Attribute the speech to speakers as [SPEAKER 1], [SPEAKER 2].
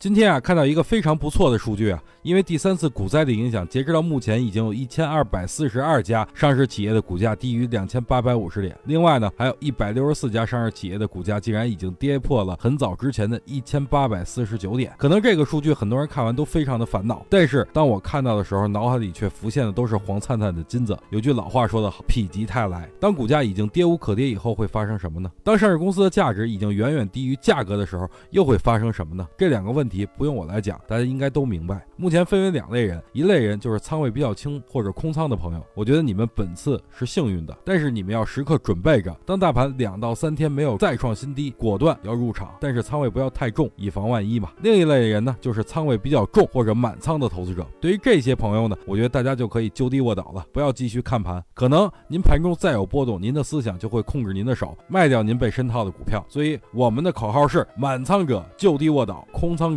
[SPEAKER 1] 今天啊，看到一个非常不错的数据啊，因为第三次股灾的影响，截止到目前已经有一千二百四十二家上市企业的股价低于两千八百五十点。另外呢，还有一百六十四家上市企业的股价竟然已经跌破了很早之前的一千八百四十九点。可能这个数据很多人看完都非常的烦恼，但是当我看到的时候，脑海里却浮现的都是黄灿灿的金子。有句老话说得好，否极泰来。当股价已经跌无可跌以后，会发生什么呢？当上市公司的价值已经远远低于价格的时候，又会发生什么呢？这两个问题不用我来讲，大家应该都明白。目前分为两类人，一类人就是仓位比较轻或者空仓的朋友，我觉得你们本次是幸运的，但是你们要时刻准备着，当大盘两到三天没有再创新低，果断要入场，但是仓位不要太重，以防万一嘛。另一类人呢，就是仓位比较重或者满仓的投资者。对于这些朋友呢，我觉得大家就可以就地卧倒了，不要继续看盘。可能您盘中再有波动，您的思想就会控制您的手，卖掉您被深套的股票。所以我们的口号是：满仓者就地卧倒，空仓